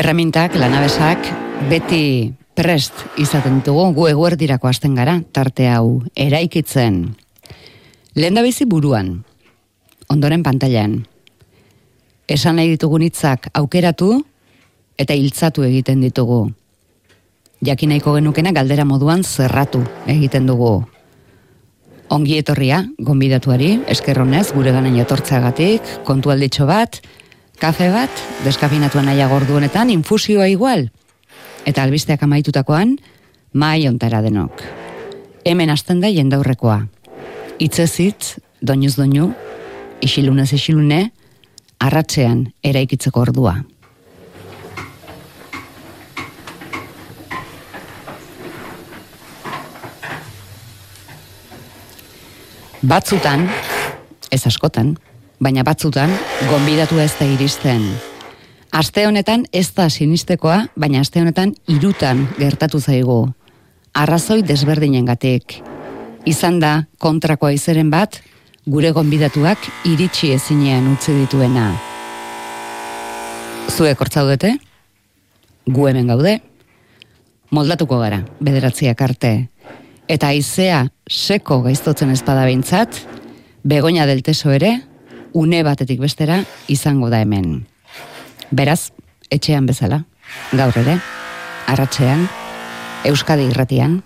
Erramintak, lanabesak, beti prest izaten ditugu gu eguerdirako hasten gara, tarte hau, eraikitzen. Lehen da bizi buruan, ondoren pantailan. Esan nahi ditugun hitzak aukeratu eta hiltzatu egiten ditugu. Jakinaiko genukena galdera moduan zerratu egiten dugu. Ongi etorria, gonbidatuari, eskerronez, gure ganen jatortzeagatik, kontu alditxo bat, kafe bat, deskafinatua naia gordu honetan, infusioa igual. Eta albisteak amaitutakoan, mai ontara denok. Hemen hasten da jendaurrekoa. Itzezitz, doinuz doinu, isilunez isilune, arratzean eraikitzeko ordua. Batzutan, ez askotan, baina batzutan, gonbidatu ez da iristen. Aste honetan ez da sinistekoa, baina aste honetan irutan gertatu zaigu. Arrazoi desberdinen gatik. Izan da kontrakoa izeren bat, gure gonbidatuak iritsi ezinean utzi dituena. Zuek hortzaudete? Gu hemen gaude? Moldatuko gara, bederatziak arte. Eta aizea seko gaiztotzen espada behintzat, begoina delteso ere, une batetik bestera izango da hemen. Beraz, etxean bezala, gaur ere, arratxean, Euskadi irratian,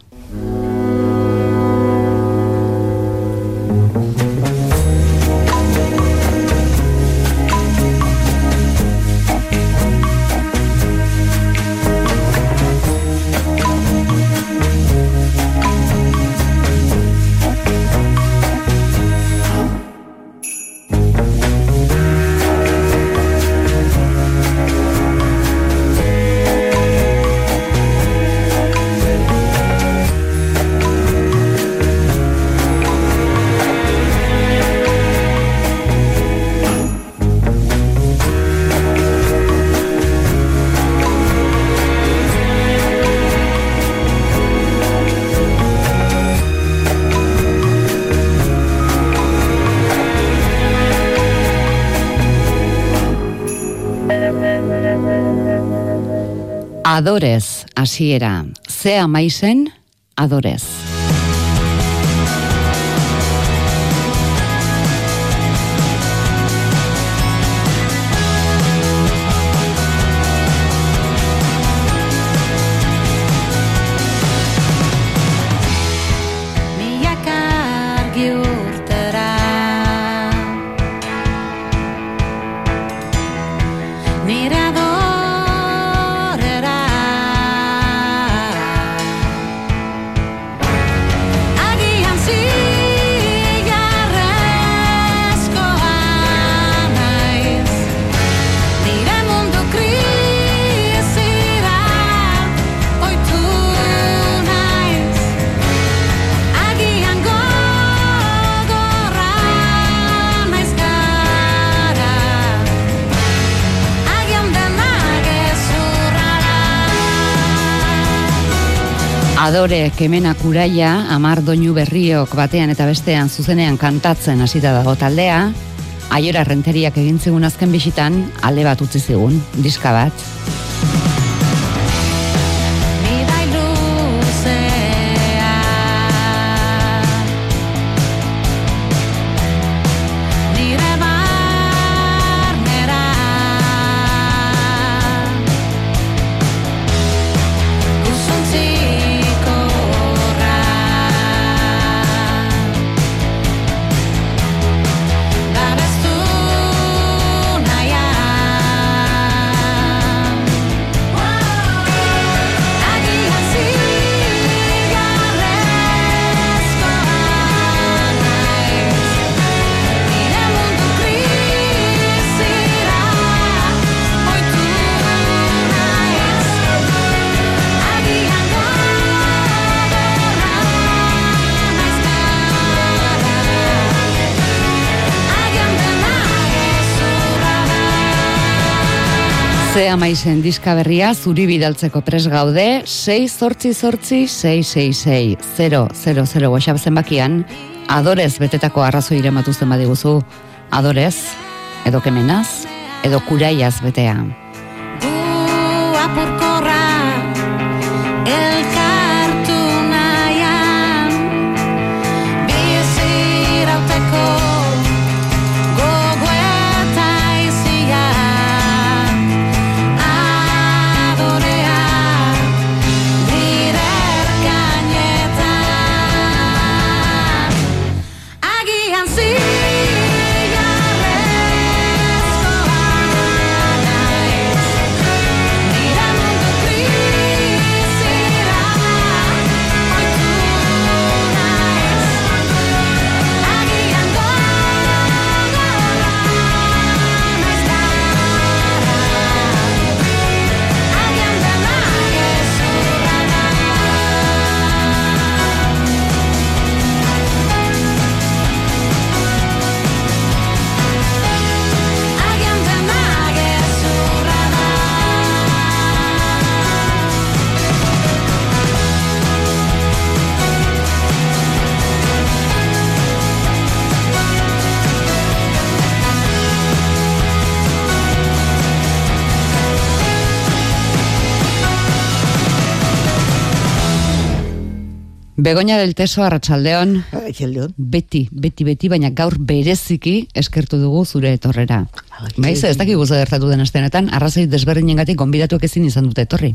Adorez, hasiera. Zea maizen, adorez. Adore kemena kuraia, amar doinu berriok batean eta bestean zuzenean kantatzen hasita dago taldea, aiora renteriak egin zigun azken bisitan, alde bat utzi zigun, diska bat. Ze amaizen diska berria zuri bidaltzeko pres gaude 6 zortzi zortzi 666 000 WhatsApp zenbakian. Adorez betetako arrazo irematu zen badiguzu. Adorez edo kemenaz edo kuraiaz betea Begoña del Teso Arratsaldeon. Arratsaldeon. Beti, beti, beti, baina gaur bereziki eskertu dugu zure etorrera. Baiz, ez dakik guzu gertatu den astenetan, arrazoi desberdinen gatik gonbidatuak ezin izan dute etorri.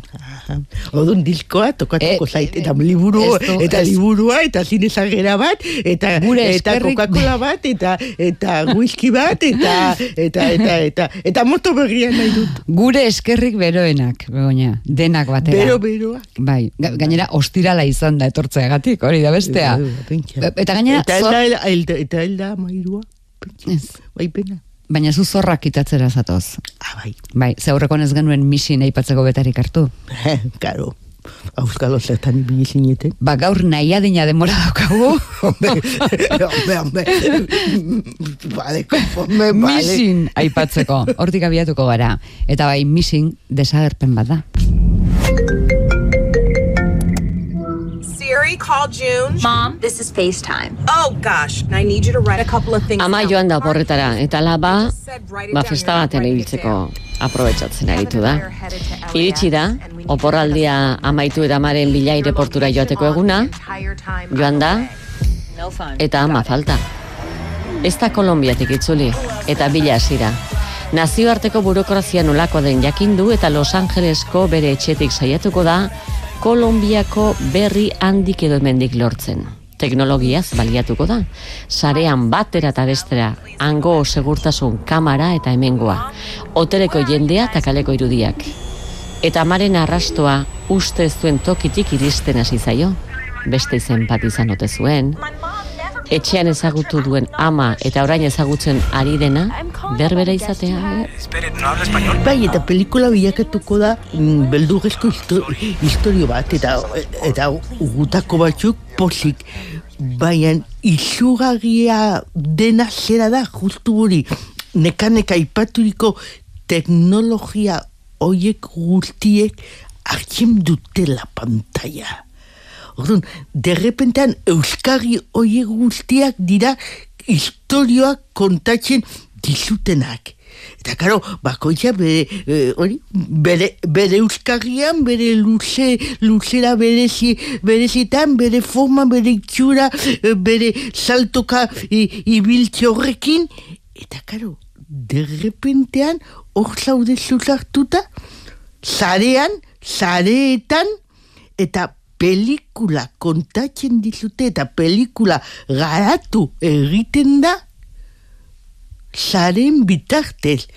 Odun diskoa, tokatuko E, zait, eta liburu, ez du- eta liburua, eta zinezagera bat, eta, Gure eta Coca-Cola bat, eta, eta whisky bat, eta, eta, eta, eta, eta moto berrian nahi dut. Gure eskerrik beroenak, Begoña, denak batera. Bero, beroa. Bai, ga- gainera ostirala izan da etortzeagatik, hori da bestea. Bai, bai, Eta gainera, Eta zor- elda, elda, eta elda mairua. Bai, baina zu zorrak kitatzera zatoz. Ah, bai. Bai, ze aurrekoan ez genuen misin aipatzeko betarik hartu. Karo. Auskalo zertan ibili zineten. Ba, gaur nahi adina demora daukagu. Hombre, hombre, hombre. Vale, conforme, vale. Misin aipatzeko, hortik abiatuko gara. Eta bai, misin desagerpen bat da. Siri, call June. Mom, this is FaceTime. Oh gosh, I need you to write a couple of things. Ama down. joan da porretara, eta laba, ba festa baten ibiltzeko aprobetsatzen aritu da. Iritsi da, oporraldia amaitu eta amaren bila Your aireportura location joateko eguna, joan da, eta ama falta. Ez da Kolombiatik itzuli, eta bila hasira. Nazioarteko burokrazia nolako den jakindu eta Los Angelesko bere etxetik saiatuko da Kolombiako berri handik edo hemendik lortzen. Teknologiaz baliatuko da. Sarean batera eta bestera, hango segurtasun kamara eta hemengoa. Hoteleko jendea eta kaleko irudiak. Eta amaren arrastoa uste zuen tokitik iristen hasi zaio. Beste izen bat izan ote zuen. Etxean ezagutu duen ama eta orain ezagutzen ari dena, berbera izatea. eh? Bai, eta pelikula bilakatuko da mm, beldurrezko histo- historio bat, eta eta gutako batzuk pozik. Baina izugarria dena zera da, justu hori, neka-neka ipaturiko teknologia hoiek guztiek hartzen dutela pantalla. Orduan, derrepentean Euskarri hoiek guztiak dira historioak kontatzen dizutenak. Eta karo, bakoitza bere, hori, bere, bere euskarrian, bere luze, luzera berezi, berezitan, bere forma, bere itxura, eh, bere saltoka ibiltze horrekin. Eta karo, derrepentean, hor zaude zuzartuta, zarean, zareetan, eta pelikula kontatzen dizute eta pelikula garatu egiten da zaren bitartez.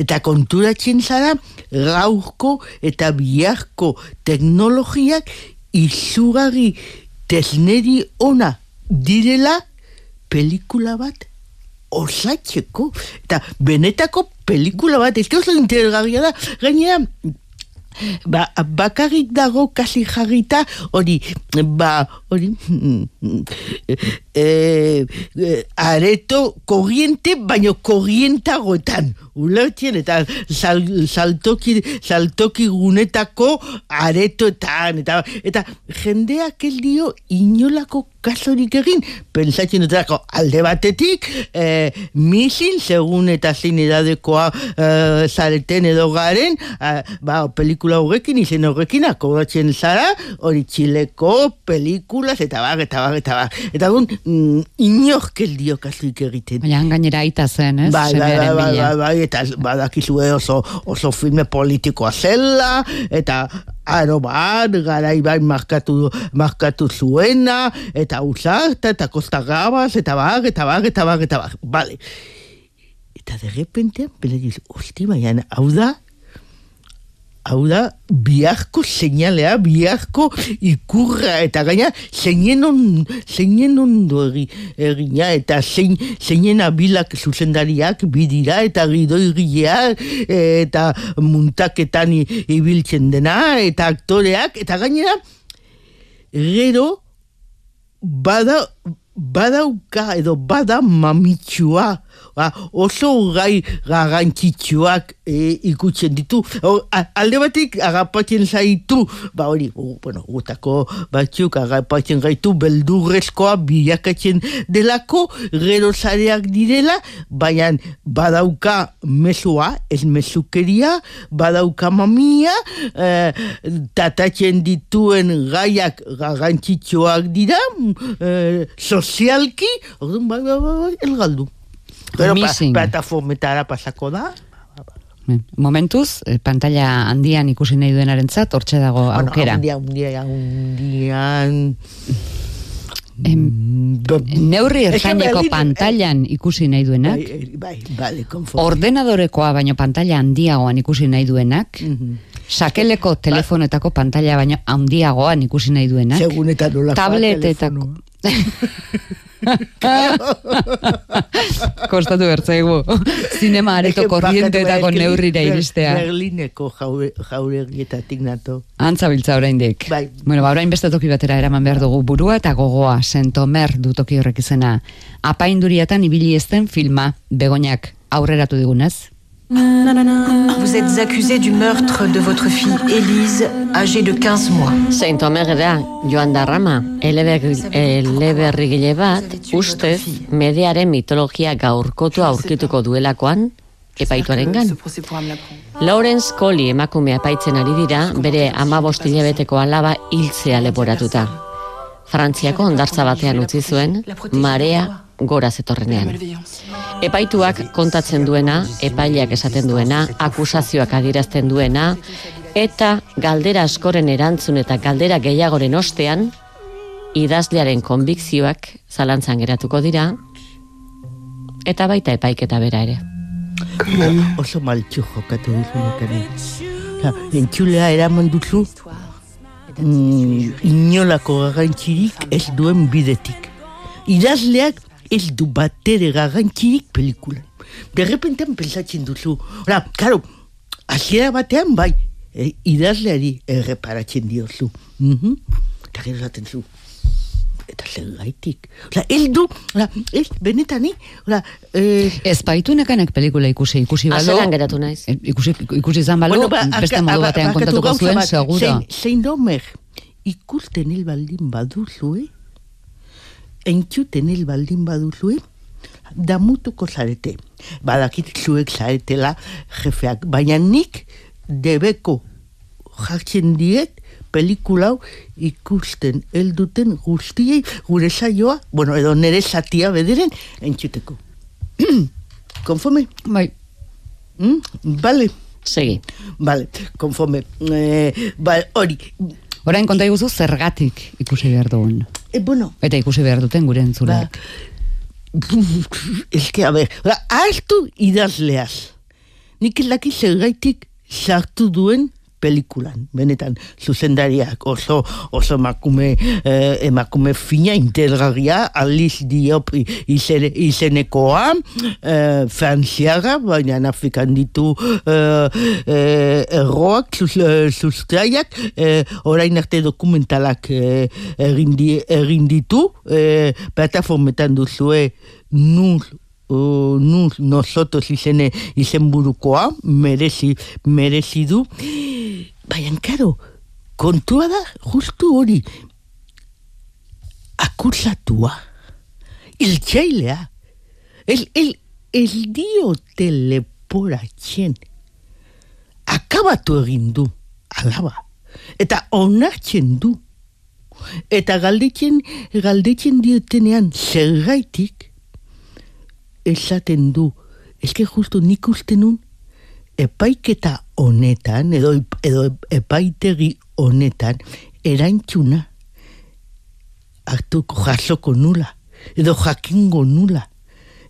Eta konturatzen zara gaurko eta biharko teknologiak izugarri tesneri ona direla pelikula bat osatzeko. Eta benetako pelikula bat, ez oso interesgarria da, gainera, ba, bakarrik dago kasi jarrita hori ba hori e, areto korriente, baino korrientagoetan. Ulertien eta sal, saltoki, saltoki gunetako aretoetan. Eta, eta jendeak ez dio inolako kasorik egin, pentsatzen dutako alde batetik, eh, misin, segun eta zein edadekoa eh, zareten edo garen, eh, ba, pelikula horrekin, izen horrekin, akobatzen zara, hori txileko, pelikulas, eta bar, eta bar, eta bar. Eta gun, mm, inork ez dio kasurik egiten. Baina gainera aita zen, ez? Bai, bai, bai, bai, bai, bai, eta badakizue oso, oso filme politikoa zela, eta aro bat, garai bai markatu, markatu zuena, eta usarta, eta kosta gabaz, eta bar, eta bar, eta bar, eta bar, vale. Eta de repente, bela diz, hosti, baina, hau da, hau da, biharko seinalea, biharko ikurra, eta gaina, zeinen on, zeinen ondo egi, egina, eta zein, zeinen abilak zuzendariak bidira, eta gidoigileak, eta muntaketan ibiltzen dena, eta aktoreak, eta gainera, gero, bada, badauka edo bada mamitxua, ba, oso gai garrantzitsuak e, ikutzen ditu. O, a, alde batik agapatzen zaitu, ba hori, bueno, gutako batzuk agapatzen gaitu beldurrezkoa bilakatzen delako, gero zareak direla, baina badauka mesua, ez mesukeria, badauka mamia, eh, tatatzen dituen gaiak garrantzitsuak dira, eh, sozialki, orduan, bai, bai, bai, bai, el galdu. Gero, pa, plataformetara pasako da, Momentuz, eh, pantalla handian ikusi nahi duenarentzat hortxe dago aukera. Bueno, día, un Em, Neurri ertaineko Berlin- pantallan ikusi nahi duenak, Bai, bai, konforme. ordenadorekoa baino pantalla handiagoan ikusi nahi duenak, Mhm. sakeleko telefonetako pantalla baino handiagoan ikusi nahi duenak, tabletetako... Kostatu bertzaigu. Zinema areto bakatu, neurrira iristea. Berlineko jaure, jauregietatik nato. Antzabiltza oraindik. Bai. Bueno, ba, orain beste toki batera eraman behar dugu burua eta gogoa, sentomer du toki horrek izena. Apainduriatan ibili ezten filma, begoñak aurreratu digunez. Vous êtes accusé du meurtre de votre fille Élise, âgée de 15 mois. Zein Omerra, Joan Darrama, eleberri- eleberrigile bat, ustez, mediaren mitologia gaurkotu aurkituko duelakoan, epaituarengan. Lawrence Coley emakume apaitzen ari dira, bere amabost hilabeteko alaba hiltzea leporatuta. Frantziako ondartza batean utzi zuen, marea gora zetorrenean. Epaituak kontatzen duena, epaileak esaten duena, akusazioak adirazten duena, eta galdera askoren erantzun eta galdera gehiagoren ostean, idazlearen konbikzioak zalantzan geratuko dira, eta baita epaiketa bera ere. Oso maltxu jokatu duzu entzulea eraman duzu, mm, inolako garrantzirik ez duen bidetik. Idazleak ez du batere garrantzirik pelikulan. De repentean pensatzen duzu. Ora, karo, hasiera batean bai, e, idazleari erreparatzen diozu. Mhm. Eta gero zaten zu. Eta zer gaitik. Ola, ez du, ola, ez, benetani, ola, eh, Ez baitu nekanek pelikula ikusi, ikusi balo. Azeran geratu naiz. Eh, Ikusi, ikusi izan balo, ba, beste modu ba- batean kontatuko zuen, bat, seguro. Zein, zein domer, ikusten hil baldin baduzue, entzuten hil baldin baduzue, damutuko zarete. Badakit zuek zaretela jefeak, baina nik debeko jartzen diet pelikula hau ikusten helduten guztiei gure saioa, bueno, edo nere satia bederen entzuteko. Konforme? Bai, Mm? Vale. Segi. Vale, konforme. Eh, vale, hori. orain konta iguzu zergatik ikusi behar dugun. Eh, bueno, Eta ikusi behar duten gure ba, entzuleak. es que, a ver, hartu idazleaz. Nik ez daki zergaitik sartu duen pelikulan, benetan zuzendariak oso oso emakume eh, emakume fina integragia Alice Diop i- izen, izenekoa eh, frantziaga, baina Afrikan ditu eh, eh, erroak zuz, eh, sustraiak eh, orain arte dokumentalak eh, egin di- egin ditu eh, plataformetan duzue nur uh, nosotros izene izenburukoa merezi merezi du baina karo kontua da justu hori. Akusatua iltsailea el, el, el diote leporatzen akabatu egin du alaba. Eta onartzen du. Eta galdetzen galdetzen diotenean zergaitik esaten du eske justu nik uste nun epaiketa honetan edo, edo epaitegi honetan erantzuna hartuko jasoko nula edo jakingo nula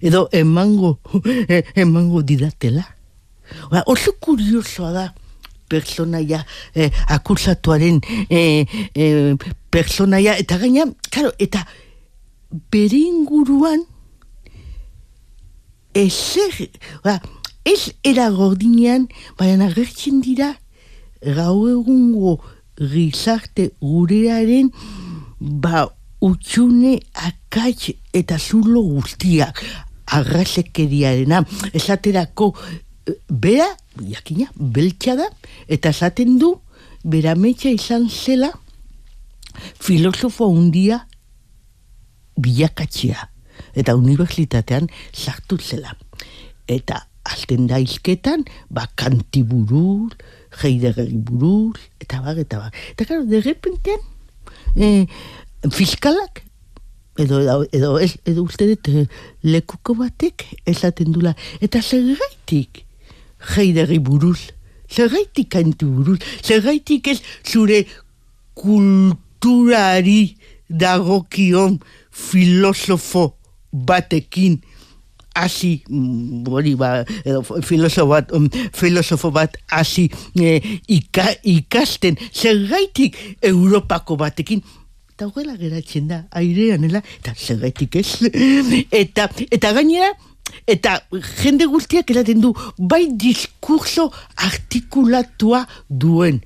edo emango emango didatela. Ba, oso kuriosoa da personaia eh, akusatuaren eh, eh, personaia eta gaina, claro, eta bere inguruan ezer, ba, ez era gordinean, baina agertzen dira gau egungo gizarte gurearen ba utxune akats eta zulo guztiak arrazekeriarena esaterako eh, bera, jakina, beltsa da eta esaten du bera metxa izan zela filosofo handia bilakatzea eta unibertsitatean sartu zela. Eta alten da izketan ba kanti buruz heidegeri buruz eta bar eta bar. Eta claro de repentean eh, fiskalak edo, edo, ez, edo uste dut eh, lekuko batek esaten dula eta zergaitik heidegeri buruz zergaitik kanti buruz zergaitik ez zure kulturari dagokion filosofo batekin hasi mm, hori ba edo filosofo bat um, filosofo bat hasi eh, ika, ikasten. Zergaitik Europako batekin eta horrela geratzen da aireanela eta zergaitik ez. Eta eta gainera eta jende guztiak eraten du bai diskurso artikulatua duen.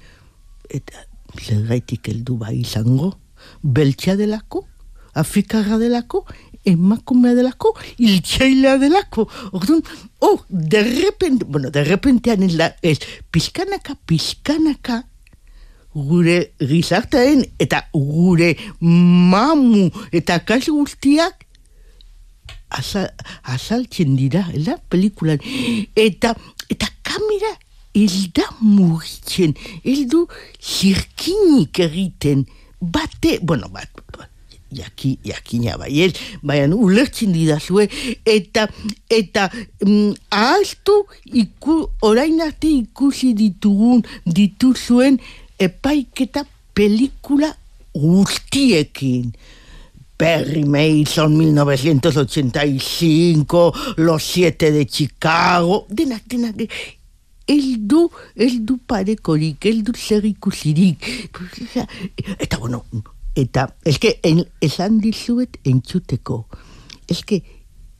Eta zergaitik heldu bai izango? Beltsa delako? Afrikarra delako emakumea delako, iltsailea delako. Orduan, oh, de repente, bueno, de repentean ez da, ez, pizkanaka, pizkanaka, gure gizartearen eta gure mamu eta kasu guztiak azal, azaltzen dira, da, pelikulan. Eta, eta kamera ez da mugitzen, ez du zirkinik egiten, bate, bueno, bat jaki, jakina bai, ez, baina ulertzen didazue, eta, eta, mm, ahaztu, iku, orain arte ikusi ditugun, dituzuen, epaiketa pelikula guztiekin. Perry Mason, 1985, Los Siete de Chicago, denak, denak, ez du, ez du parekorik, ez du zer ikusirik. Eta, bueno, eta, eske, en, esan dizuet entzuteko. Eske,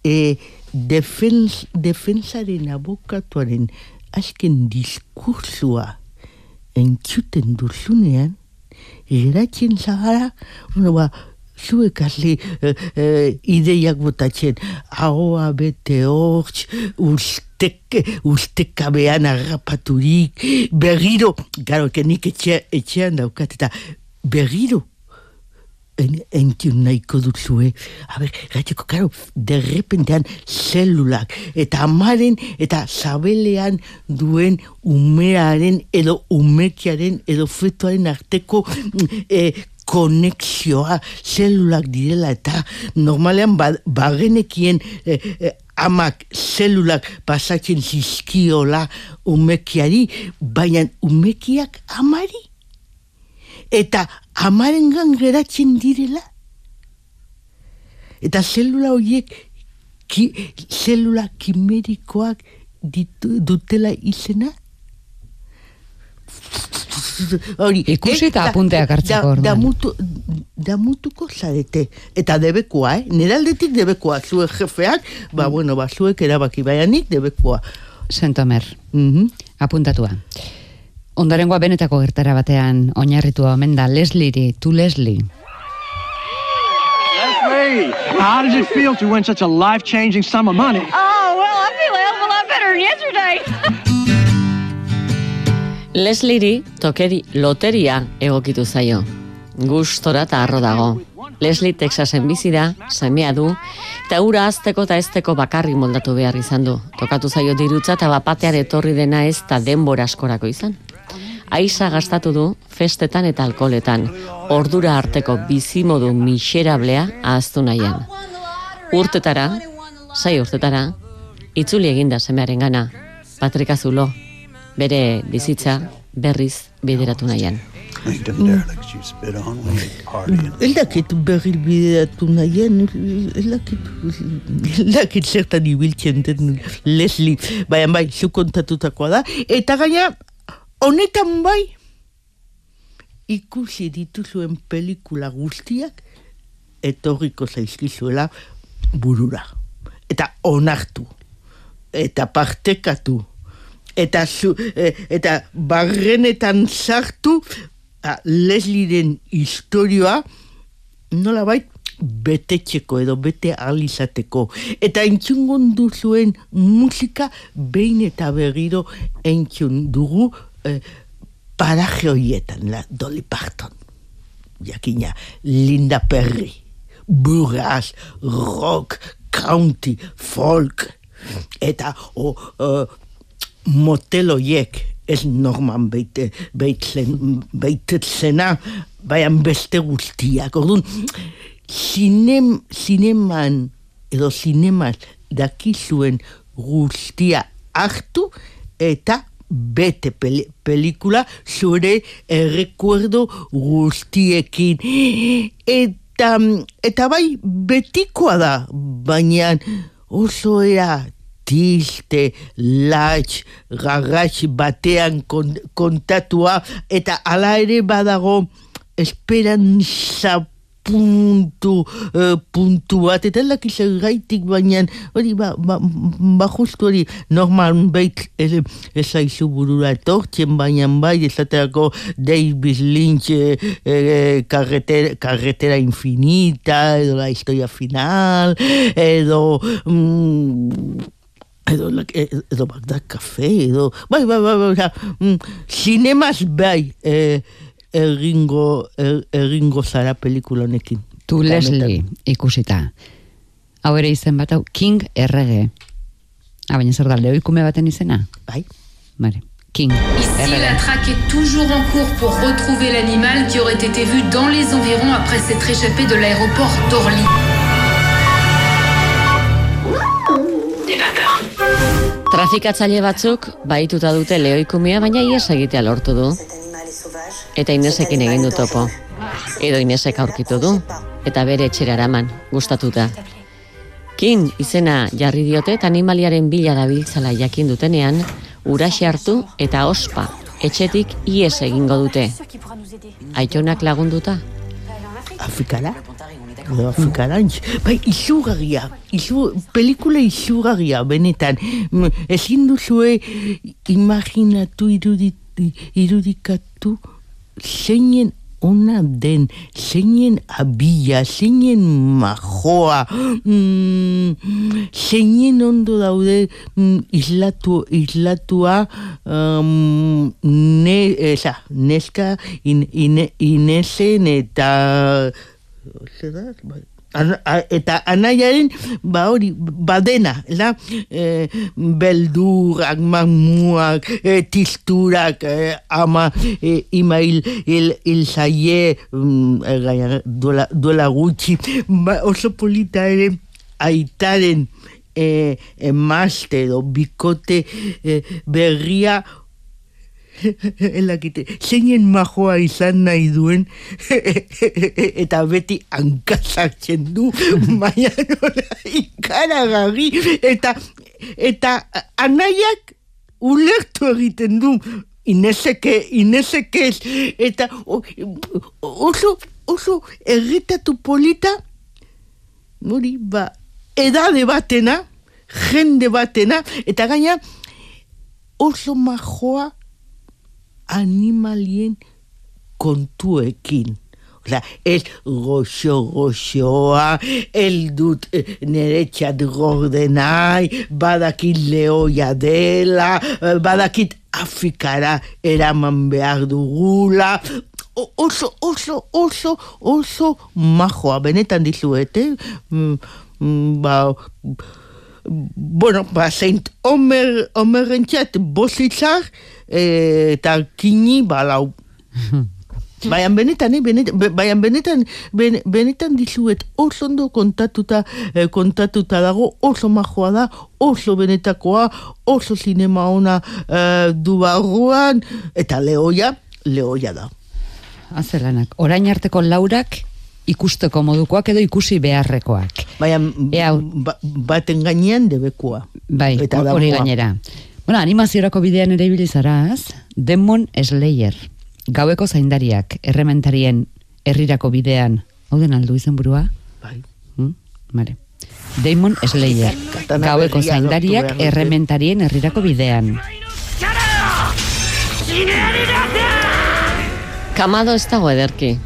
e, defens, defensaren abokatuaren azken diskursua entzuten duzunean, geratzen zagara, bueno, ba, zuek asli e, e, ideiak botatzen, ahoa bete hortz, ustek, ustekabean harrapaturik, berriro, garo, nik etxe, etxean daukat, eta berriro, en, entzun nahiko duzue. A ber, gaiteko, karo, derrepentean zelulak, eta amaren, eta zabelean duen umearen, edo umekiaren, edo fetuaren arteko e, konexioa, zelulak direla, eta normalean ba, bagenekien e, e, amak zelulak pasatzen zizkiola umekiari, baina umekiak amari. Eta amarengan geratzen direla. Eta zelula horiek ki, zelula kimerikoak ditu, dutela izena. hori. Ikusi eta da- apunteak hartzeko da- orduan. Damutu, damutuko zarete. Eta debekua, eh? Nire aldetik debekua. Zuek jefeak, ba, bueno, ba, zuek erabaki baianik debekua. Sentomer, Mhm. apuntatua. Ondorengoa benetako gertara batean oinarritua omen da Leslie, tu Leslie. Leslie, how does it feel to win such a life-changing sum of money? Oh, well, I feel a hell of a lot better than yesterday. Lesliri tokeri loteria egokitu zaio. Gustora eta arro dago. Leslie Texasen bizi da, semea du, eta ura azteko eta ezteko bakarrik moldatu behar izan du. Tokatu zaio dirutza eta bapatear etorri dena ez eta denbora askorako izan. Aiza gastatu du festetan eta alkoholetan, ordura arteko bizimodu miserablea ahaztu nahian. Urtetara, sai urtetara, itzuli eginda semearen gana, Patrik Azulo, bere bizitza berriz bideratu nahian. Ez dakit berril bideratu dakit, ez dakit zertan ibiltzen den Leslie, baina bai, zu kontatutakoa da, eta gaina, honetan bai, ikusi dituzuen pelikula guztiak, etorriko zaizkizuela burura. Eta onartu, eta partekatu, eta zu, e, eta barrenetan sartu a, Leslieren historioa nola bait betetxeko edo bete ahal izateko. Eta entzungon duzuen musika behin eta berriro entzun dugu eh, paraje horietan, la Dolly Parton, jakina, Linda Perry, burras, rock, country, folk, eta o, uh, moteloiek ez norman beite, beitzen, beitetzena, baian beste guztiak. Orduan, zinem, zineman edo zinemaz dakizuen guztia hartu eta bete peli, pelikula zure errekuerdo guztiekin. Eta, eta bai betikoa da, baina oso era triste, latx, garratx batean kon, kontatua, eta hala ere badago esperantza puntu, eh, puntu bat, eta lakiz gaitik baina, hori, ba, ba, ba justu hori, normal bait, ez, ez aizu burura etortzen, baina bai, esaterako Davis Lynch, eh, eh, carretera, carretera infinita, edo la historia final, edo... Mm, edo, la- e- edo Bagdad Café, edo, bai, bai, bai, bai, mm, zinemaz bai, eh, erringo, er, erringo zara pelikula honekin. Tu Leslie ikusita. Hau ere izen bat hau, King Errege. Ah, baina zer da, lehoikume baten izena? Bai, Bare, King Ici, la traque est toujours en cours pour retrouver l'animal qui aurait été vu dans les environs après s'être échappé de l'aéroport d'Orly. Trafikatzaile batzuk baituta dute lehoikumea, baina ies egitea lortu du. Eta Inesekin egin du topo. Edo Inesek aurkitu du. Eta bere etxera eraman, gustatuta. Kin izena jarri diote eta animaliaren bila dabiltzala jakin dutenean, uraxe hartu eta ospa, etxetik ies egingo dute. Aitonak lagunduta? Afrikara? Edo Afrikara, bai, izugarria, izu, pelikula izugarria, benetan. Mm, Ezin duzue imaginatu irudit, irudikatu zeinen ona den, zeinen abia, zeinen majoa, mm, zeinen ondo daude mm, islatu, islatua um, ne, eza, neska in, ine, inesen eta zer da? Bai. Eta anaiaren ba hori badena da? E, beldurak mamuak e, tisturak e, ama e, ima hil, hil, hil zaie mm, e, duela, gutxi. Ba, oso polita ere aitaren e, emazte edo bikote e, berria elakite, zeinen majoa izan nahi duen. Eta beti hankazartzen du baina nola ikaragarri. Eta eta anaiak ulertu egiten du inezeke, inezeke ez, eta oso, oso erritatu polita, hori, ba, edade batena, jende batena, eta gaina oso majoa animalien kontuekin. Osea, ez goxo goxoa, el dut eh, nere txat gordenai, badakit leoia dela, eh, badakit Afrikara eraman behar dugula, oso, oso, oso, oso majoa, benetan dizuete, mm, mm, ba, bueno, ba, Saint Omer, Omerren txat, eta kini, ba, lau. Baian benetan, eh, benetan, be- baian benetan, ben, benetan dizuet oso ondo kontatuta, eh, kontatuta dago, oso majoa da, oso benetakoa, oso sinema ona eh, du barruan, eta lehoia, lehoia da. Azelanak, orain arteko laurak ikusteko modukoak edo ikusi beharrekoak. Baina Ea, ba, baten gainean debekua. Bai, hori gainera. Bueno, animaziorako bidean ere ibili zara, ez? Demon Slayer. Gaueko zaindariak, errementarien herrirako bidean. Hau den aldu izen burua? Bai. Hmm? Vale. Demon Slayer. Gaueko zaindariak errementarien herrirako bidean. Kamado ez dago ederki.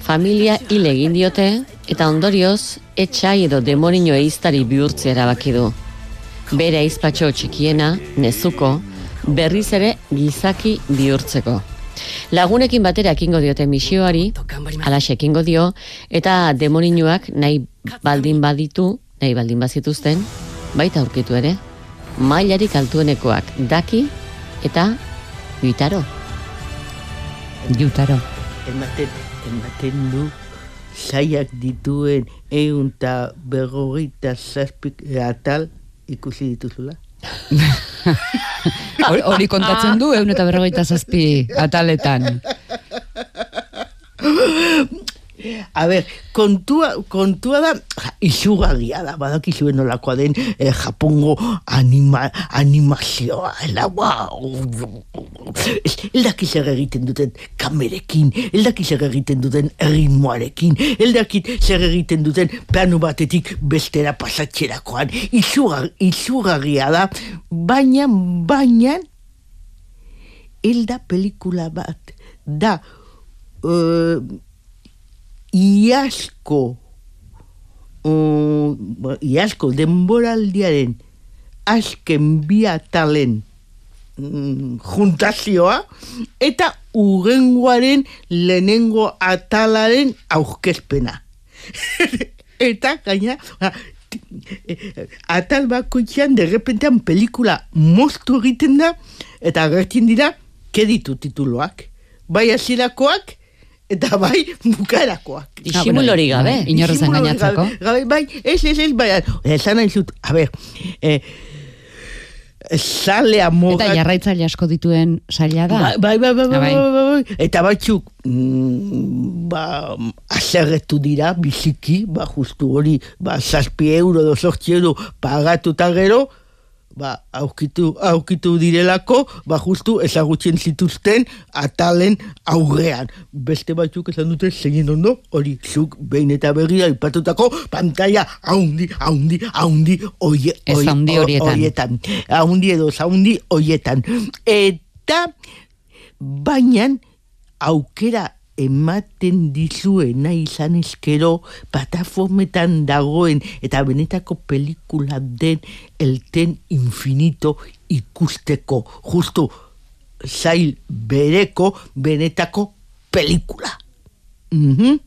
Familia hil egin diote eta ondorioz etxai edo demonino eiztari bihurtzea erabaki du. Bere aizpatxo txikiena, nezuko, berriz ere gizaki bihurtzeko. Lagunekin batera ekingo diote misioari, alaxe ekingo dio, eta demoninoak nahi baldin baditu, nahi baldin bazituzten, baita aurkitu ere, mailarik altuenekoak daki eta bitaro. Jutaro. Ematen, ematen du zaiak dituen egun eta berrogeita zazpik atal ikusi dituzula. Hori- Hori kontatzen du, eun eta berrogeita zazpi ataletan. A ber, kontua, kontua da, izugarria da, badakizue nolakoa den eh, Japongo anima, animazioa, ela, wow. Eldaki zer egiten duten kamerekin, eldaki zer egiten duten ritmoarekin, eldaki zer egiten duten plano batetik bestera pasatxerakoan, izugar, izugarria da, baina, baina, elda pelikula bat, da, eh, iazko uh, iazko denboraldiaren azken bi atalen mm, juntazioa eta urengoaren lehenengo atalaren aurkezpena. eta gaina eh, atal bakoitzean derrepentean pelikula moztu egiten da eta agertzen dira keditu tituloak. Bai hasierakoak eta bai bukarakoak. Disimulori gabe. bai, Inorrez Disimulu engainatzeko. Gabe, gabe, bai, ez, ez, ez, bai, esan nahi zut, a ber, eh, zalea mogat... Eta jarraitzaile asko dituen saila da. Bai, bai, bai, bai, Ah, bai, bai. bai, bai. Eta batzuk, mm, ba, azerretu dira, biziki, ba, justu hori, ba, zazpi euro, dozortzi euro, pagatu eta gero, ba, aukitu, aukitu direlako, ba, justu ezagutzen zituzten atalen aurrean. Beste batzuk esan dute zein ondo, hori, zuk behin eta berria ipatutako pantalla haundi, haundi, haundi, oie, oie- haundi horietan. Haundi edo zaundi horietan. Eta, baina aukera ematen dizue nahi izan ezkero plataformetan dagoen eta benetako pelikula den elten infinito ikusteko justu zail bereko benetako pelikula. Mhm. Ez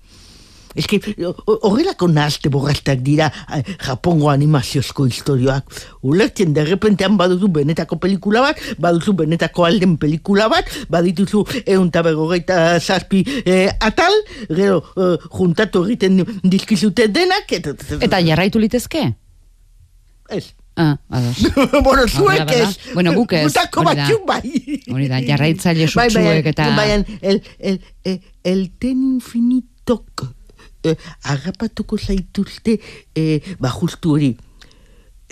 ho- horrelako nahazte borrastak dira eh, Japongo animaziozko historioak. Ulertzen derrepentean baduzu benetako pelikula bat, baduzu benetako alden pelikula bat, badituzu egun eta berrogeita zazpi eh, atal, gero eh, juntatu egiten dizkizute denak, eta... Eta jarraitu litezke? Ez. Ah, ados. bueno, zuek ez. Bueno, guk ez, Gutako batzuk bai. Hori da, jarraitzaile Bai, sutsuek baina- eta... Baina, el, el, el, el ten infinitok eh, agapatuko zaituzte, eh, ba justu hori,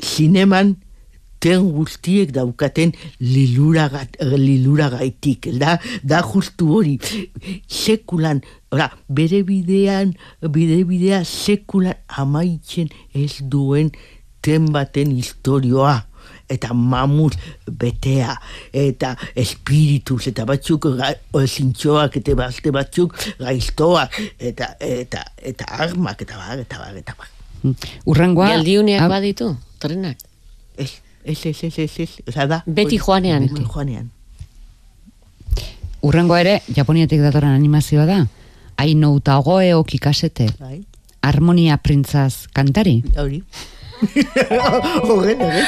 zineman ten guztiek daukaten lilura, lilura gaitik. Da, da justu hori, sekulan, ora, bere bidean, bere bidea sekulan amaitzen ez duen ten baten historioa eta mamuz betea, eta espirituz, eta batzuk zintxoak, eta bazte batzuk gaiztoak, eta, eta, eta armak, eta bar, eta bar, eta bar. Urrengoa... Geldiuneak hau- baditu, trenak. Ez, ez, ez, ez, ez, ez, oza da. Beti joanean. Beti joanean. Urrengoa ere, Japoniatik datorren animazioa da. Aino eta ogoe okikasete. Bai, Harmonia printzaz kantari. hori. Horren, horren.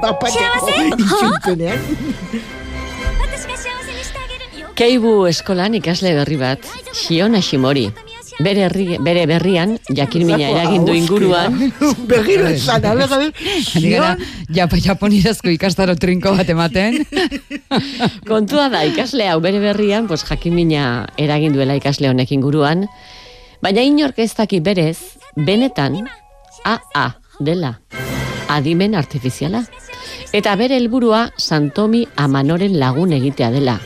Bapateko itzulpenean. Keibu eskolan ikasle berri bat, Shion Hashimori. Bere, herri, bere berrian, jakinmina eragin du inguruan, Berriro esan, a ver, a ver. Ari gara, jap, japonierazko ikastaro trinko bat ematen. kontua da ikasle hau bere berrian, pues jakinmina eragin duela ikasle honek inguruan, baina inork ez daki berez, benetan, AA dela, adimen artifiziala. Eta bere helburua Santomi Amanoren lagun egitea dela,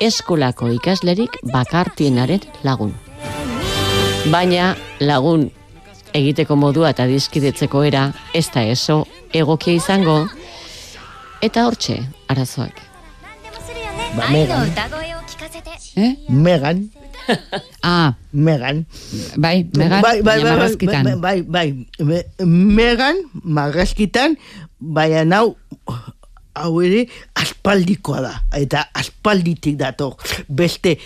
eskolako ikaslerik bakartienaren lagun. Baina lagun egiteko modua eta dizkidetzeko era ez da eso egokia izango eta hortxe arazoak. Ba, Megan, eh? Megan, Ah, Megan. bai, megan, bai, bai, bai, marrazkitan. bai, bai, bai, Me- Megan, marrazkitan, baina nau, hau ere, aspaldikoa da, eta aspalditik dator, beste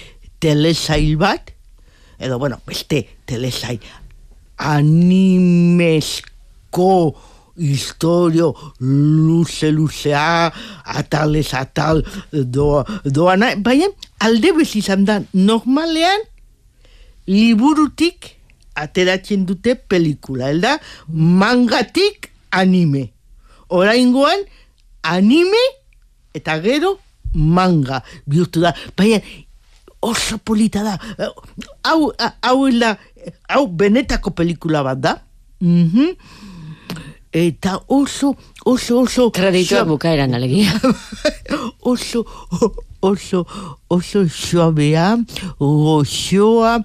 telesail bat, edo, bueno, beste telesail animesko historio luze luzea atalez atal doa, doana, baina alde bez izan da normalean liburutik ateratzen dute pelikula, elda mangatik anime. Oraingoan anime eta gero manga bihurtu da. Baina oso polita da. Hau, hau, hau benetako pelikula bat da. Mhm. Eta oso, oso, oso... Kredituak bukaeran alegia. oso, oso, oso suabea, goxoa,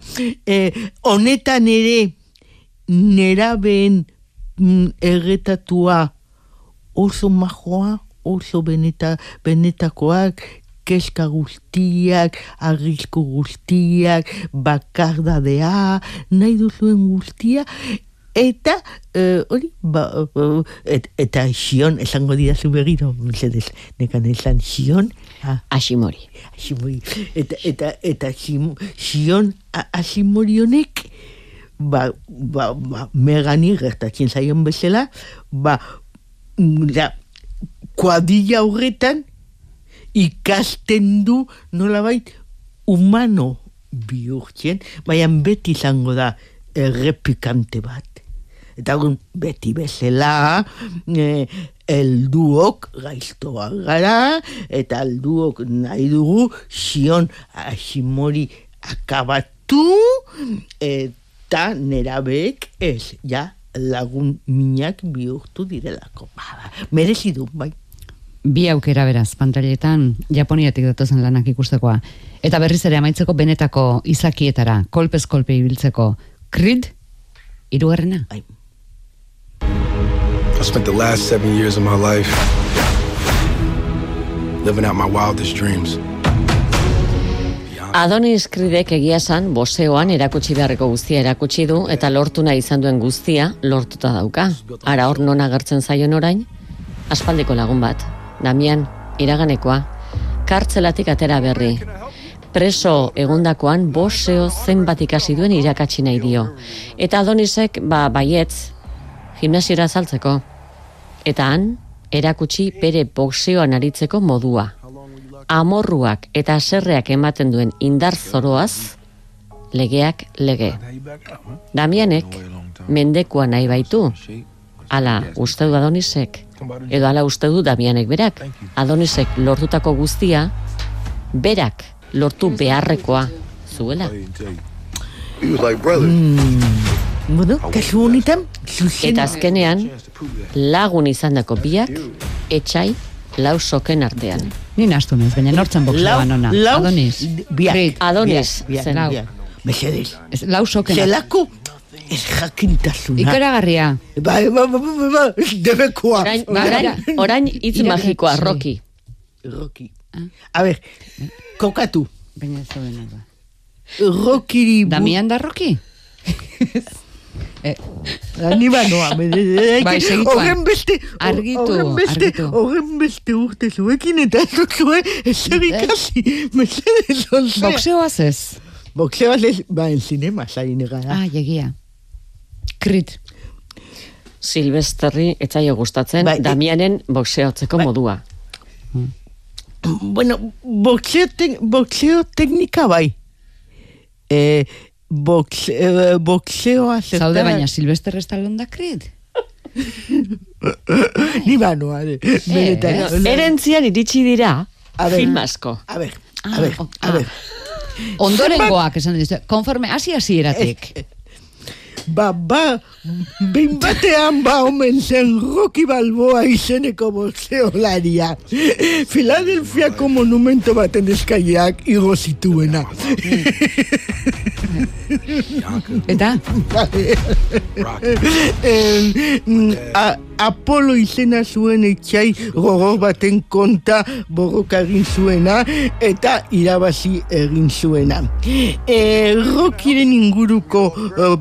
eh, honetan ere nerabeen mm, erretatua oso majoa, oso beneta, benetakoak, keska guztiak, arrisku guztiak, bakardadea, nahi duzuen guztia, eta hori, ba, eh, et, eta xion, esango didazu berriro, mesedez, nekan esan xion, ah, Hashimori. Hashimori. Eta, eta, eta Shim- Shion A- Hashimori honek, ba, ba, ba, megani gertatzen zaion bezala, ba, ja, kuadilla horretan, ikasten du nolabait humano bihurtzen, baina beti izango da errepikante bat. Eta orduan, beti bezala, eh, elduok gaiztoa gara, eta elduok nahi dugu Shion Hashimori akabatu, eta nerabeek ez, ja, lagun minak bihurtu direlako. Ba, merezi du, bai. Bi aukera beraz, pantailetan Japoniatik datozen lanak ikustekoa. Eta berriz ere amaitzeko benetako izakietara, kolpez kolpe ibiltzeko. Creed, irugarrena. bai. Spent the last seven years of my life living out my wildest dreams. Adonis Kridek egia esan boseoan erakutsi beharreko guztia erakutsi du eta lortu nahi izan duen guztia lortuta dauka. Ara hor non agertzen zaion orain? Aspaldiko lagun bat, Damian, iraganekoa, kartzelatik atera berri. Preso egundakoan boseo zenbat ikasi duen irakatsi nahi dio. Eta Adonisek, ba, baietz, gimnasiora saltzeko. Eta han, erakutsi bere boxeoan aritzeko modua. Amorruak eta serreak ematen duen indar zoroaz, legeak lege. Damianek, mendekua nahi baitu, ala uste du Adonisek, edo ala uste du Damianek berak. Adonisek lortutako guztia, berak lortu beharrekoa zuela. Brother, Bueno, kasu honetan, zuzen... Eta azkenean, lagun izandako biak, etxai, lau soken artean. Ni nastu nez, baina nortzen boxeoan ona. lau, Adonis. biak. Creed. Adonis, Biak, zen. biak, biak. Mesedez. Ez, lau soken. Zelako ez jakintasuna. Ikaragarria. Bai, bai, bai, debekoa. Orain, Ba, orain, orain hitz ira- magikoa. Rocky. Rocky. A ver, kokatu. Baina ez da. Rockiri... bu- Damian da Rocky? eh, Ni banoa, Bai, segituan. Horren beste... Argitu, horren beste, argitu. Horren beste urte zuekin eta ez dut zuen ezer ikasi. Mesedez onzea. boxeoaz ez. Boxeoaz ez, ba, en cinema zain gara. Ah, egia. Creed. Silvesterri etzaio gustatzen, Bai, Damianen boxeotzeko modua. Bueno, boxeo, te, boxeo teknika bai. Eh, boxe, eh, boxeoa zertara... Zaude baina Silvester Stallone da Creed? Ni banoa. Benetan. Eh, Bueno, erentzian iritsi dira, A ver. film asko. A ver, Ah, a ver, o- a ah. ver. Ondorengoak esan dizu. Konforme, hasi hasi eratik. Ba, ba, behin batean ba omen zen Rocky Balboa izeneko boxeolaria. Filadelfiako monumento baten eskaiak igo zituena. Eta? Eh, a- Apolo izena zuen etxai gogor baten konta borroka egin zuena eta irabazi egin zuena. E, Rockyren inguruko eh,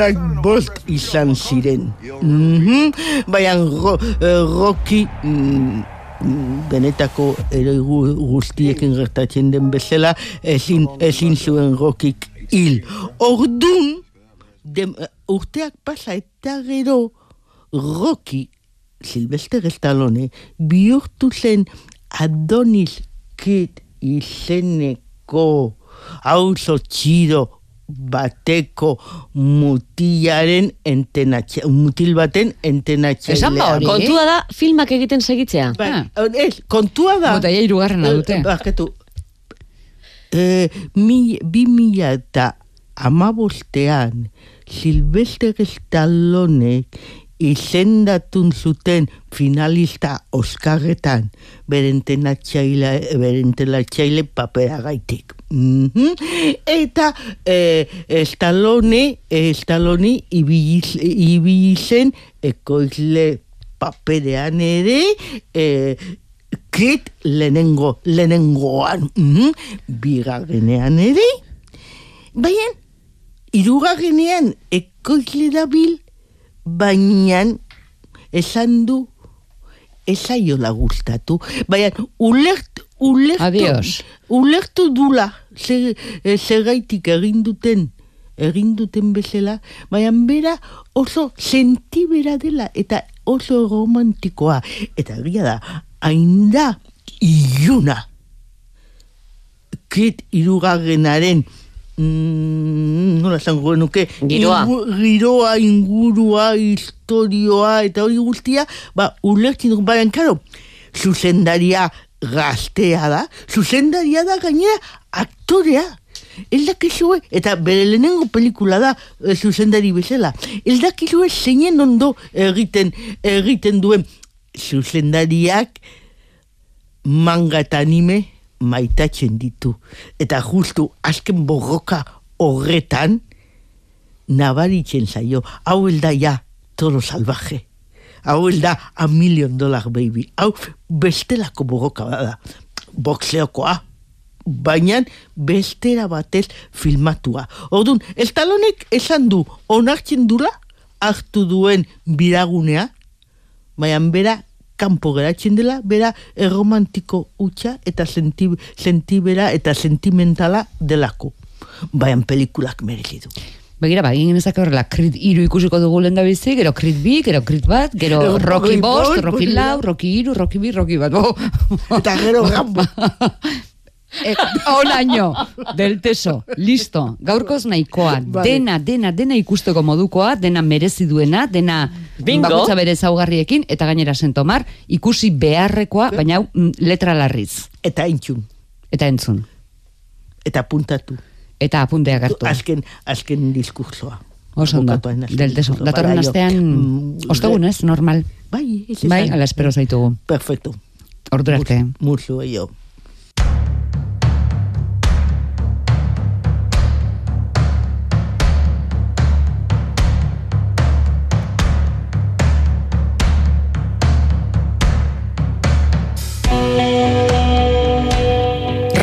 pelikulak bost izan ziren. Mhm. Baina ro, eh, Rocky mm, mm, benetako gu- guztiekin gertatzen den bezala ezin, ezin zuen Rockik hil. Ordun, dem, urteak pasa eta gero Rocky Sylvester Stallone bihurtu zen Adonis Kid izeneko auzo txido bateko mutilaren entenatxe, mutil baten entenatxailea. Esan ba hori. Kontua da, filmak egiten segitzea. Bai, Ah. ez, kontua da. Bota, ja hirugarrena dute. Eh, Barkatu. Eh, mi, bi mila eta amabostean Silvester Stallone izendatun zuten finalista Oskarretan berentenatxaile berentenatxaile paperagaitik. Mhm. Eta eh, Stallone, eh, Stallone ibili ibili zen ekoizle paperean ere eh, kit lehenengo, lehenengoan, mhm, bigarrenean ere, baina, irugarrenean ekoizle dabil, baina esan du esaiola gustatu, baina ulertu, ulertu, Adios. ulertu dula zer, eh, zergaitik egin duten egin duten bezala, baina bera oso sentibera dela eta oso romantikoa. Eta egia da, hain da iluna. Kit irugarrenaren mm, nola esango genuke Giroa. ingu- giroa, ingurua, historioa eta hori guztia, ba, ulertzen dugu, baina, karo, zuzendaria gaztea da, zuzendaria da gainera aktorea. Ez dakizue, eta bere lehenengo pelikula da e, zuzendari bezala, ez dakizue zeinen ondo egiten, egiten duen zuzendariak manga eta anime maitatzen ditu. Eta justu azken borroka horretan nabaritzen zaio. Hau da ja toro salvaje. Hau da a million dollar baby. Hau bestelako borroka bada. Boxeokoa. Baina bestera batez filmatua. Orduan, estalonek esan du onartzen dula hartu duen biragunea, baina bera kanpo geratzen dela, bera erromantiko utxa eta senti, sentibera eta sentimentala delako. Baina pelikulak merezi du. Begira, ba, egin ezak horrela, Creed iru ikusiko dugu lehen da bizi, gero Creed bi, gero Creed bat, gero Rocky bost, Rocky lau. Rocky iru, Rocky bi, Rocky bat, bo. Eta gero Rambo. Eh, onaino, del teso, listo, gaurkoz nahikoa, Vale. dena, dena, dena ikusteko modukoa, dena merezi duena, dena Bingo. bakutza bere zaugarriekin, eta gainera sentomar, ikusi beharrekoa, baina mm, letra larriz, Eta entzun. eta entzun, Eta puntatu. Eta apunteak hartu. Azken, azken diskursoa. Oso ondo, Abokatuaren naiz. deltezu. Datorren jo. astean, Mm, ostegunez, normal. Bai, ez Bai, ala espero zaitugu. Perfecto. Ordura arte. Mucho,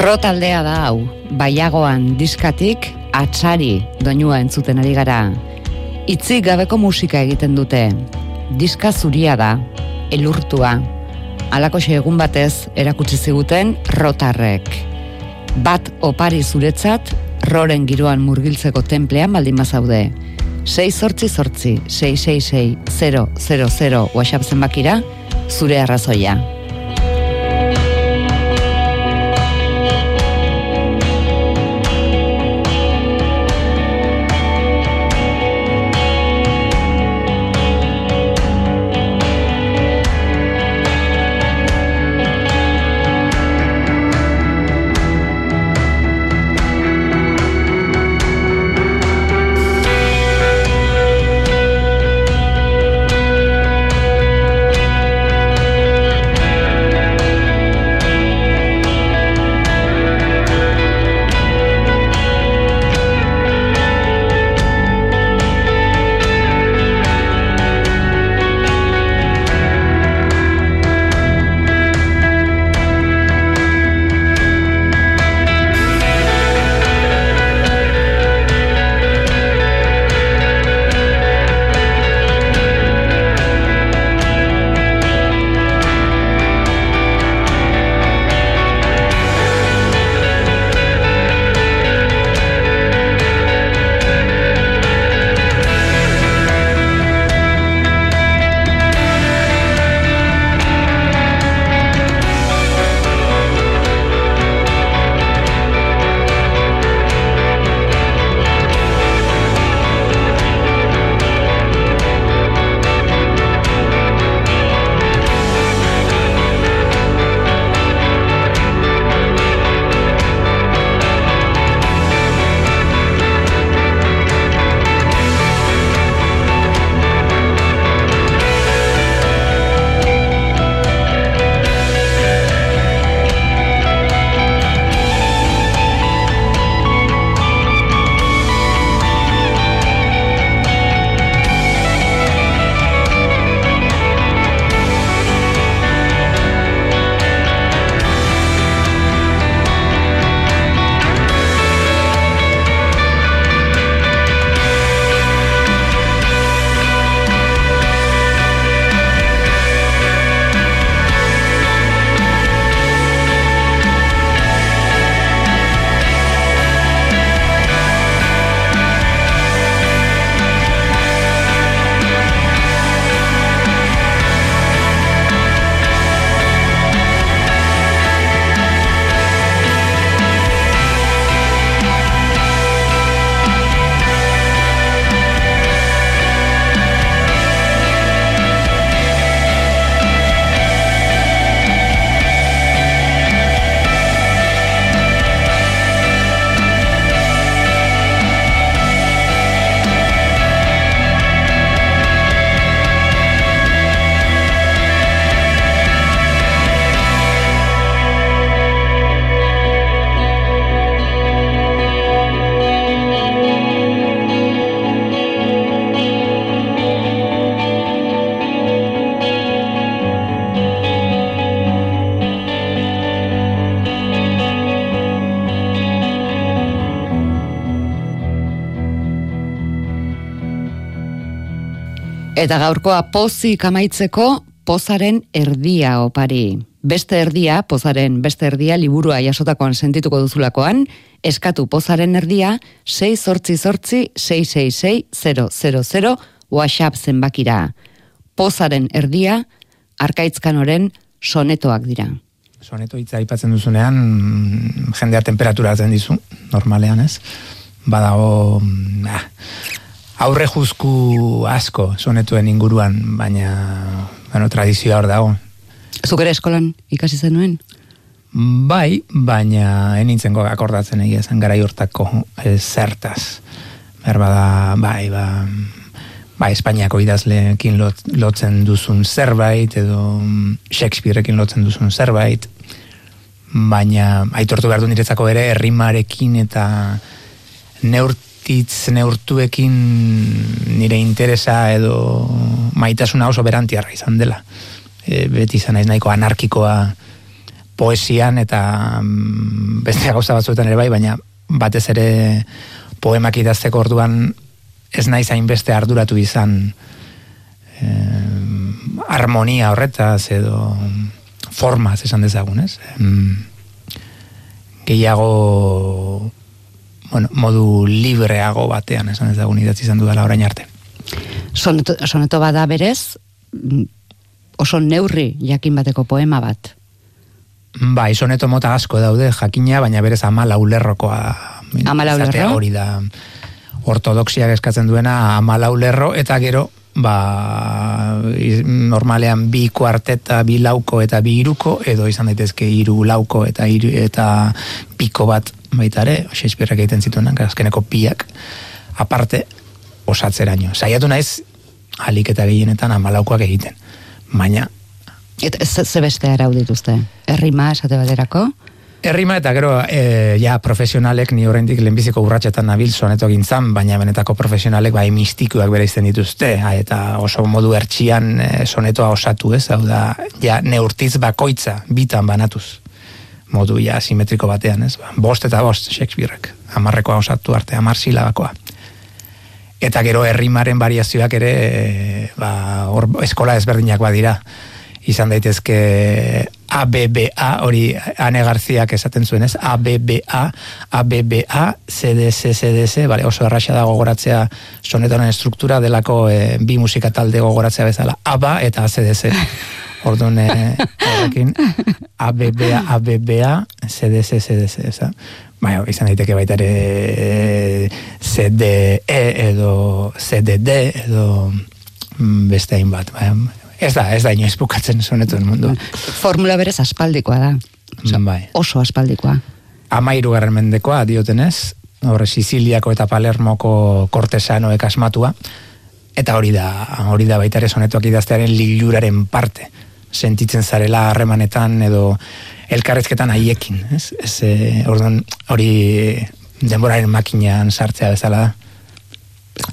yo. Rotaldea da hau, baiagoan diskatik atxari doinua entzuten ari gara. Itzik gabeko musika egiten dute. Diska zuria da, elurtua. Halako egun batez erakutsi ziguten rotarrek. Bat opari zuretzat, roren giroan murgiltzeko templean baldin bazaude. 6 sortzi sortzi, 666 000 WhatsApp zenbakira, zure arrazoia. Eta gaurkoa pozik amaitzeko pozaren erdia opari. Beste erdia, pozaren beste erdia, liburua jasotakoan sentituko duzulakoan, eskatu pozaren erdia 6 sortzi sortzi 666 WhatsApp zenbakira. Pozaren erdia, arkaitzkanoren sonetoak dira. Soneto hitza aipatzen duzunean, mm, jendea temperaturatzen dizu, normalean ez. Badago, mm, ah, aurre juzku asko sonetuen inguruan, baina, bueno, tradizioa hor dago. Zuk ere eskolan ikasi zenuen? Bai, baina enintzen akordatzen egia zen garai hortako eh, zertaz. Berba da, bai, ba, ba, Espainiako idazleekin lot, lotzen duzun zerbait, edo Shakespeareekin lotzen duzun zerbait, baina aitortu behar du niretzako ere, errimarekin eta neurtitz, neurtuekin nire interesa edo maitasuna oso berantiarra izan dela. E, beti izan naiz nahiko anarkikoa poesian eta mm, beste gauza batzuetan ere bai, baina batez ere poemak idazteko orduan ez naiz hainbeste arduratu izan eh, harmonia horretaz edo formaz esan dezagun, ez? gehiago bueno, modu libreago batean esan dezagun idatzi izan dudala orain arte. Soneto, soneto bada berez, oso neurri jakin bateko poema bat. Bai, soneto mota asko daude jakina, baina berez ama laulerrokoa. Ama laulerro? Hori da, ortodoxiak eskatzen duena amalau lerro, eta gero, ba, normalean bi kuarteta, bi lauko eta bi iruko, edo izan daitezke iru lauko eta iru, eta piko bat baitare, Shakespeareak egiten zituen, azkeneko piak, aparte, osatzeraino. Saiatu naiz, alik eta gehienetan amalaukoak egiten. Baina... Eta ze beste araudituzte? Errima esate baterako? Errima eta gero e, ja profesionalek ni oraindik lehenbiziko urratsetan nabil soneto gintzan, baina benetako profesionalek bai mistikuak bere izten dituzte, eta oso modu ertxian e, sonetoa osatu ez, hau da, ja neurtiz bakoitza bitan banatuz modu ja simetriko batean, ez? Ba, bost eta bost Shakespeareak, amarrekoa osatu arte, amar silabakoa. Eta gero errimaren variazioak ere, e, ba, or, eskola ezberdinak badira izan daitezke ABBA, hori Ane Garziak esaten zuen ez, ABBA, ABBA, CDS, CDS, vale, oso erraxa da gogoratzea sonetonen struktura delako e, bi musika talde gogoratzea bezala, ABA eta CDS. Orduan, e, horrekin, ABBA, ABBA, CDS, CDS, eza. Bai, izan daiteke baita ere CDE edo CDD edo mm, beste hainbat, bai, Ez da, ez da inoiz bukatzen sonetuen mundu. Formula berez aspaldikoa da. Oso, bai. oso aspaldikoa. Amairu garren mendekoa, diotenez, horre Siciliako eta Palermoko kortesanoek asmatua, eta hori da, hori da baita ere sonetuak idaztearen liluraren parte, sentitzen zarela harremanetan edo elkarrezketan haiekin, ez? Ez, e, orduan, hori denboraren makinean sartzea bezala da.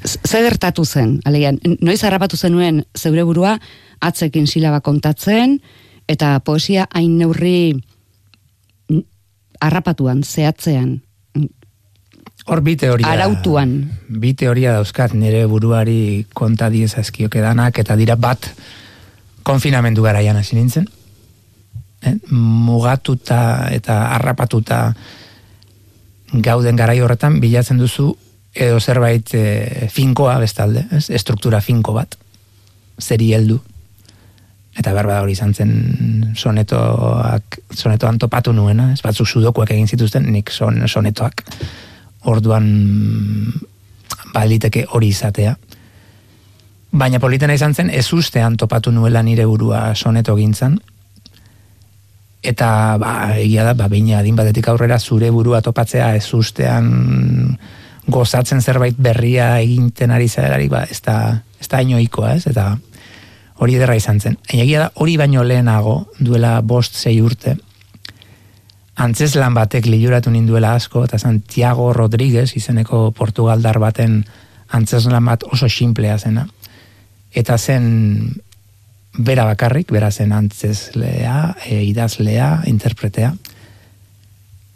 Zer gertatu zen, alegian, noiz harrapatu zenuen zeure burua, atzekin silaba kontatzen, eta poesia hain neurri harrapatuan, zehatzean. Hor bi teoria. Arautuan. Bi teoria dauzkat nire buruari konta diez azkioke danak, eta dira bat konfinamendu garaian hasi nintzen. Eh? Mugatuta eta harrapatuta gauden garai horretan bilatzen duzu edo zerbait e, finkoa bestalde, ez? estruktura finko bat, zeri heldu, eta berba hori izan zen sonetoak, sonetoan topatu nuena, ez batzuk sudokuak egin zituzten, nik son, sonetoak orduan baliteke hori izatea. Baina politena izan zen, ez ustean topatu nuela nire burua soneto gintzan, eta ba, egia da, ba, baina adin batetik aurrera zure burua topatzea ez ustean gozatzen zerbait berria eginten ari zerari, ba, ez da, ez da inoikoa, ez, eta hori ederra izan zen. Egia da, hori baino lehenago, duela bost zei urte, antzes lan batek liuratu ninduela asko, eta Santiago Rodríguez, izeneko Portugaldar baten antzes lan bat oso simplea zena. Eta zen bera bakarrik, bera zen antzeslea, e, idazlea, interpretea.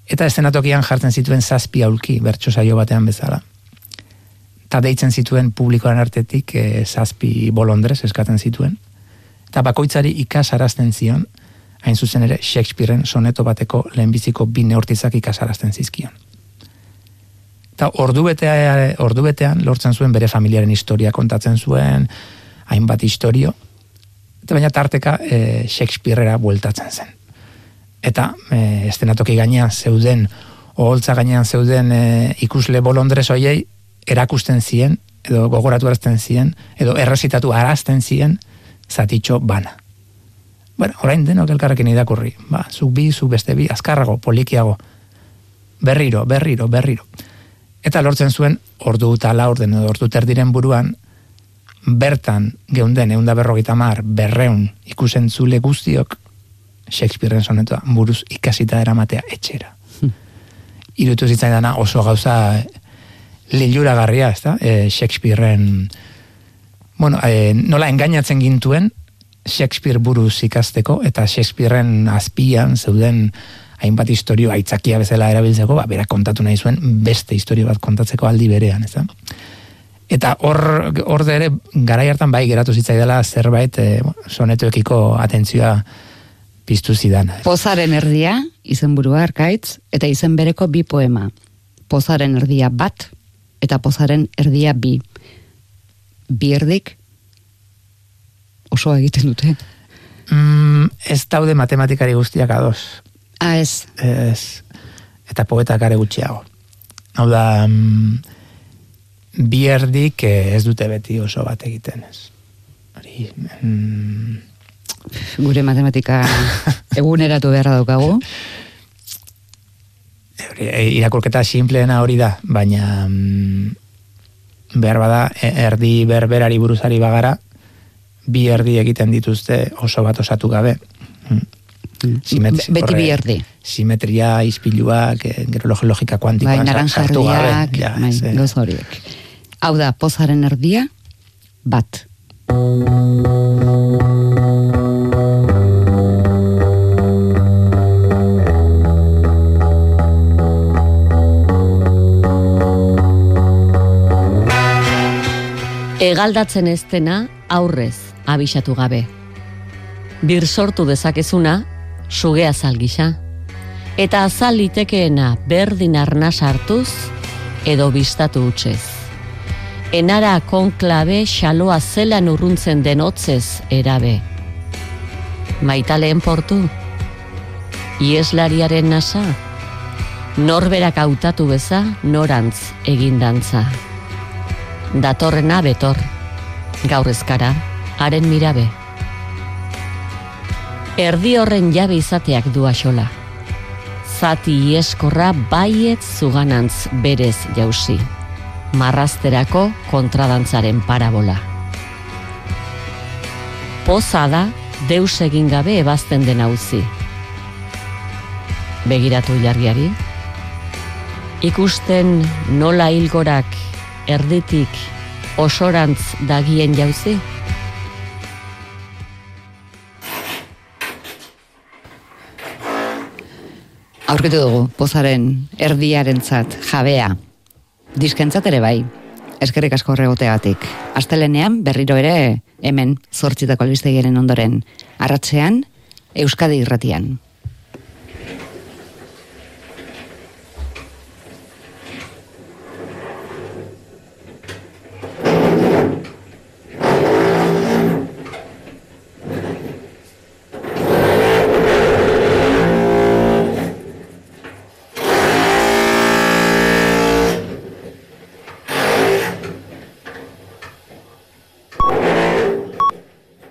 Eta estenatokian jartzen zituen zazpi aulki, bertso saio batean bezala eta deitzen zituen publikoan artetik e, zazpi bolondrez eskatzen zituen. Eta bakoitzari ikasarazten zion, hain zuzen ere Shakespearen soneto bateko lehenbiziko bi neurtizak ikasarazten zizkion. Eta ordu, betea, ordu betean lortzen zuen bere familiaren historia kontatzen zuen, hainbat historio, eta baina tarteka e, Shakespeareera bueltatzen zen. Eta e, estenatoki gainean zeuden, oholtza gainean zeuden e, ikusle bolondrez hoiei, erakusten zien, edo gogoratu arazten zien, edo errezitatu arazten zien, zatitxo bana. Bueno, orain denok elkarrekin idakurri. Ba, zu bi, zu beste bi, azkarrago, polikiago. Berriro, berriro, berriro. Eta lortzen zuen, ordu eta laur den ordu terdiren buruan, bertan geunden eunda berrogeita mar berreun ikusentzule guztiok Shakespearean sonetua buruz ikasita eramatea etxera. Hmm. Irutu zitzaidana oso gauza lilura garria, ez da? E, Shakespearean bueno, e, nola engainatzen gintuen Shakespeare buruz ikasteko eta Shakespearean azpian zeuden hainbat historio aitzakia bezala erabiltzeko, ba, bera kontatu nahi zuen beste historio bat kontatzeko aldi berean, ez da? Eta hor, hor ere, gara hartan bai geratu zitzaidala zerbait e, sonetuekiko atentzioa piztu zidan. Pozaren erdia, izen burua arkaitz, eta izen bereko bi poema. Pozaren erdia bat, eta pozaren erdia bi. Bi erdik, oso egiten dute. Mm, ez daude matematikari guztiak ados. Ah, ez. Ez. Eta poetak are gutxiago. Hau da, mm, bierdik eh, ez dute beti oso bat egiten ez. Hori, mm... Gure matematika eguneratu beharra daukagu. E, irakurketa simpleena hori da, baina mm, behar bada e, erdi berberari buruzari bagara, bi erdi egiten dituzte oso bat osatu gabe. Mm. Simetri, beti bi erdi. Simetria, izpiluak, eh, gero logika kuantikoa. Bai, naranja erdiak, bai, goz horiek. Hau da, pozaren erdia, bat. Egaldatzen ez dena aurrez abisatu gabe. Bir sortu dezakezuna, sugea zalgisa. Eta azal litekeena berdin arna sartuz, edo bistatu utxez enara konklabe xaloa zelan urruntzen denotzez erabe. Maitaleen portu? Ieslariaren nasa? Norberak hautatu beza norantz egindantza. Datorrena betor, gaur ezkara, haren mirabe. Erdi horren jabe izateak du xola. Zati ieskorra baiet zuganantz berez jauzi marrazterako kontradantzaren parabola. Poza da, deus egin gabe ebazten den auzi. Begiratu jarriari, ikusten nola hilgorak erditik osorantz dagien jauzi? Aurkitu dugu, pozaren erdiaren zat, jabea, Diskentzat ere bai, eskerrik asko horregoteagatik. Astelenean berriro ere hemen zortzitako albistegiren ondoren. Arratzean, Euskadi irratian.